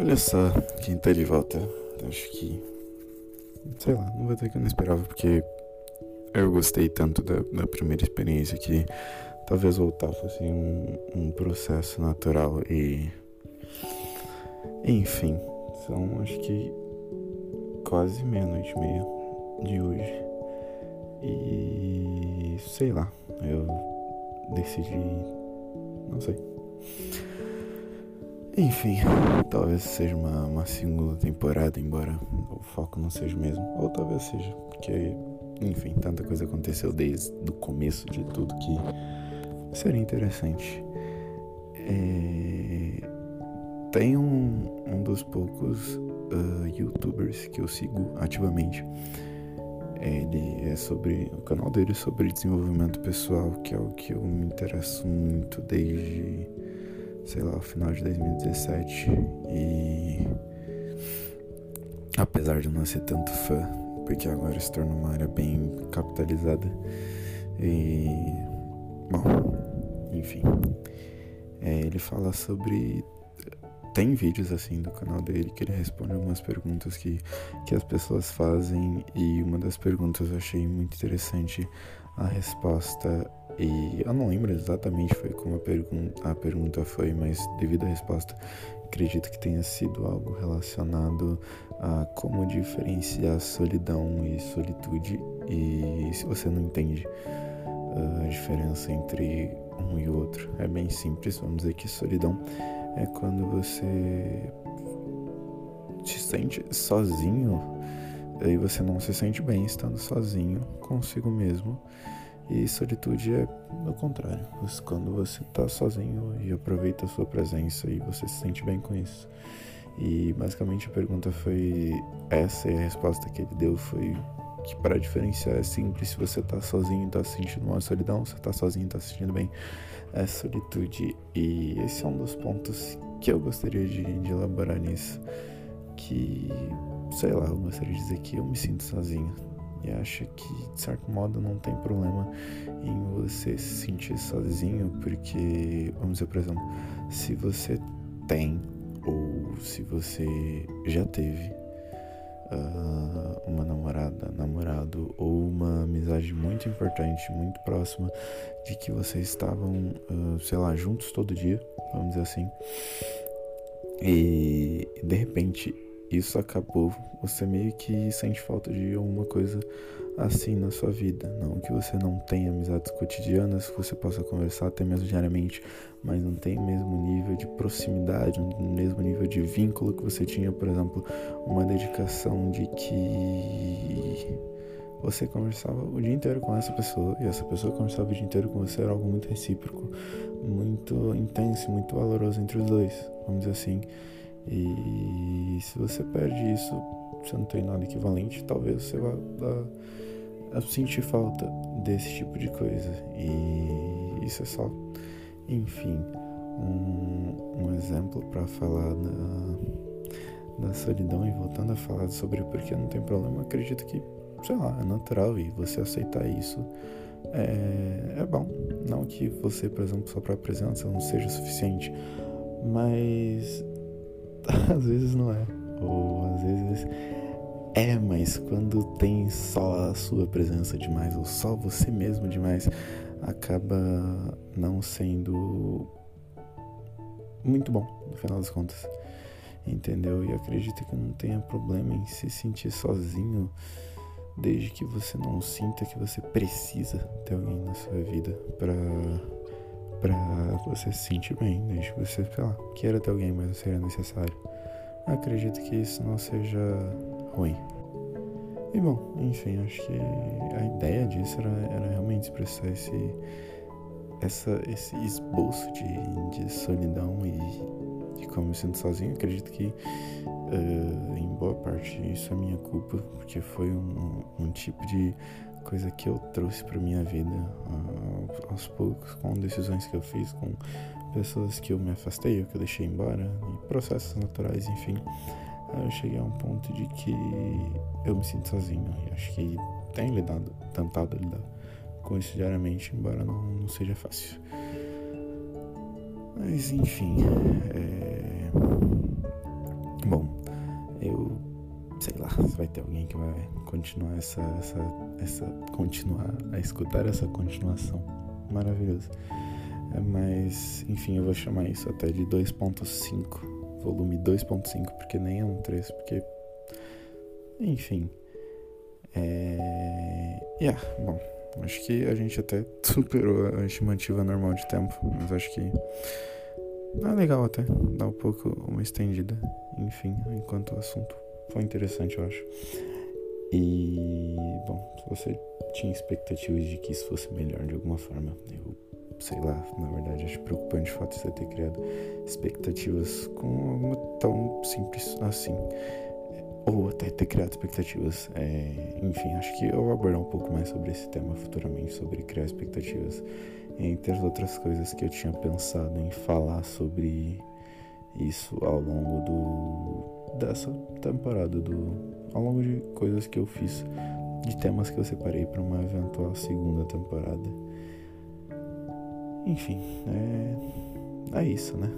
Olha só quem tá de volta. Acho que. Sei lá, não vou dizer que eu não esperava, porque eu gostei tanto da, da primeira experiência que talvez voltar fosse um, um processo natural e. Enfim, são acho que quase meia-noite e meia de hoje. E sei lá, eu decidi. Não sei. Enfim, talvez seja uma, uma segunda temporada, embora o foco não seja o mesmo. Ou talvez seja, porque, enfim, tanta coisa aconteceu desde o começo de tudo que seria interessante. É... Tem um, um dos poucos uh, youtubers que eu sigo ativamente. Ele é sobre. O canal dele é sobre desenvolvimento pessoal, que é o que eu me interesso muito desde sei lá, final de 2017 e apesar de não ser tanto fã, porque agora se torna uma área bem capitalizada e bom, enfim, é, ele fala sobre tem vídeos assim do canal dele que ele responde algumas perguntas que, que as pessoas fazem e uma das perguntas eu achei muito interessante a resposta e eu não lembro exatamente foi como a, pergun a pergunta foi, mas devido à resposta, acredito que tenha sido algo relacionado a como diferenciar solidão e solitude. E se você não entende uh, a diferença entre um e outro, é bem simples. Vamos dizer que solidão é quando você se sente sozinho e você não se sente bem estando sozinho consigo mesmo. E solitude é o contrário, quando você está sozinho e aproveita a sua presença e você se sente bem com isso. E basicamente a pergunta foi essa e a resposta que ele deu foi que para diferenciar é simples, se você está sozinho e está sentindo uma solidão, se está sozinho e está se sentindo bem, é solitude. E esse é um dos pontos que eu gostaria de, de elaborar nisso. Que, sei lá, eu gostaria de dizer que eu me sinto sozinho e acha que de certo modo não tem problema em você se sentir sozinho, porque, vamos dizer, por exemplo, se você tem ou se você já teve uh, uma namorada, namorado ou uma amizade muito importante, muito próxima, de que vocês estavam, uh, sei lá, juntos todo dia, vamos dizer assim, e de repente isso acabou, você meio que sente falta de alguma coisa assim na sua vida. Não que você não tenha amizades cotidianas, que você possa conversar até mesmo diariamente, mas não tem o mesmo nível de proximidade, o mesmo nível de vínculo que você tinha, por exemplo, uma dedicação de que você conversava o dia inteiro com essa pessoa e essa pessoa conversava o dia inteiro com você, era algo muito recíproco, muito intenso, muito valoroso entre os dois, vamos dizer assim. E se você perde isso, você não tem nada equivalente, talvez você vá sentir falta desse tipo de coisa. E isso é só, enfim, um, um exemplo para falar da, solidão. E voltando a falar sobre por que não tem problema, acredito que, sei lá, é natural e você aceitar isso é, é bom. Não que você, por exemplo, sua própria presença não seja suficiente, mas às vezes não é. Ou às vezes é, mas quando tem só a sua presença demais, ou só você mesmo demais, acaba não sendo muito bom, no final das contas. Entendeu? E acredito que não tenha problema em se sentir sozinho, desde que você não sinta que você precisa ter alguém na sua vida pra para você se sentir bem, desde que você, sei lá, queira ter alguém, mas não seja necessário. Acredito que isso não seja ruim. E bom, enfim, acho que a ideia disso era, era realmente expressar esse, essa, esse esboço de, de solidão e de como eu sinto sozinho. Acredito que uh, em boa parte isso é minha culpa, porque foi um, um tipo de coisa que eu trouxe para minha vida uh, aos poucos, com decisões que eu fiz, com pessoas que eu me afastei ou que eu deixei embora, e processos naturais, enfim. Eu cheguei a um ponto de que eu me sinto sozinho e acho que tenho lidado, tentado lidar com isso diariamente, embora não, não seja fácil. Mas enfim, é... Bom, eu sei lá, vai ter alguém que vai continuar essa, essa, essa continuar a escutar essa continuação. Maravilhoso. É, mas, enfim, eu vou chamar isso até de 2.5, volume 2.5, porque nem é um 3, porque enfim. É. Yeah, bom. Acho que a gente até superou a estimativa normal de tempo, mas acho que. É legal até, dá um pouco uma estendida. Enfim, enquanto o assunto foi interessante, eu acho. E, bom, se você tinha expectativas de que isso fosse melhor de alguma forma, eu sei lá, na verdade acho preocupante o fato de você ter criado expectativas com algo tão simples assim ou até ter criado expectativas. É, enfim, acho que eu vou abordar um pouco mais sobre esse tema futuramente, sobre criar expectativas, entre as outras coisas que eu tinha pensado em falar sobre isso ao longo do dessa temporada, do ao longo de coisas que eu fiz, de temas que eu separei para uma eventual segunda temporada. Enfim, é, é isso, né?